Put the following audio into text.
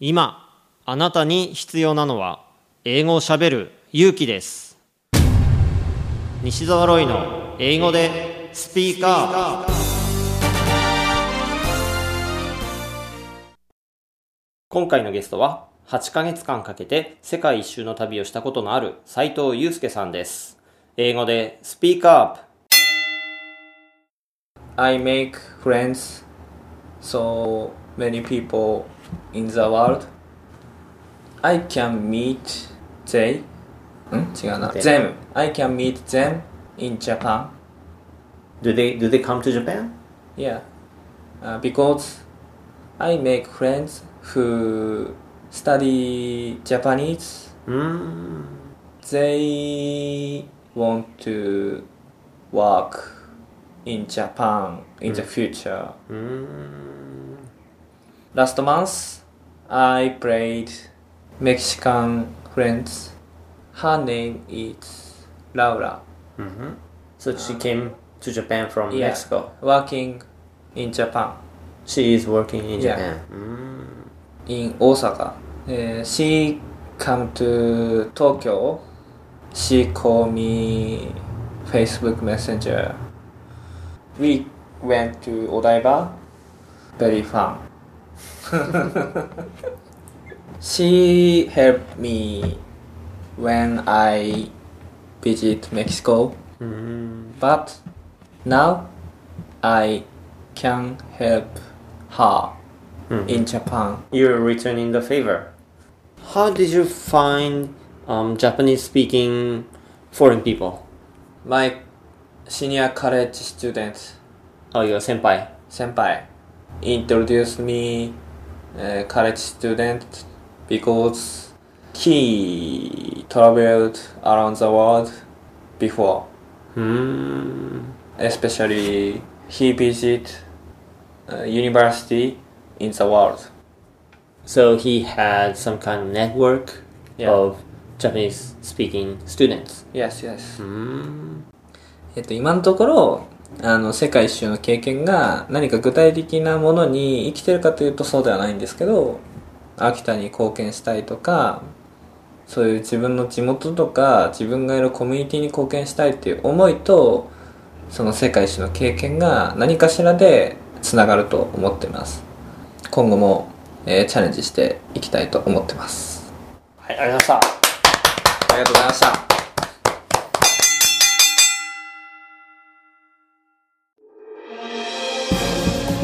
今あなたに必要なのは英語をしゃべる勇気です。西澤ロイの英語でスピーカー。今回のゲストは8ヶ月間かけて世界一周の旅をしたことのある斉藤祐介さんです。英語でスピーカー I make friends so many people in the world. I can meet they ん違うな Them. them. I can meet them in Japan. Do they, do they come to Japan? Yeah. Uh, because I make friends who study Japanese. うーん They want to work in Japan in the future. うーん Last month, I played Mexican friends. Her name is Laura. So she came to Japan from Yeah. Mexico. Working in Japan, She is working in Yeah. Japan. Mm. in Osaka. Uh, she come to Tokyo. She call me Facebook Messenger. We went to Odaiba. Very fun. she helped me when I visit Mexico. But now I can help her in Japan. You're returning the favor. How did you find um, Japanese speaking foreign people? My senior college student Oh, your senpai. senpai introduced me uh, college student because he traveled around the world before Hmm. especially he visit uh, university in the world So he had some kind of network Yeah. of Japanese speaking students. yes yes Hmm. えっと、今のところ あの世界一周の経験が何か具体的なものに生きてるかというとそうではないんですけど秋田に貢献したいとかそういう自分の地元とか自分がいるコミュニティに貢献したいっていう思いとその世界一周の経験が何かしらでつながると思ってます。今後も、えーチャレンジしていきたいと思ってます。はい、ありがとうございました。ありがとうございました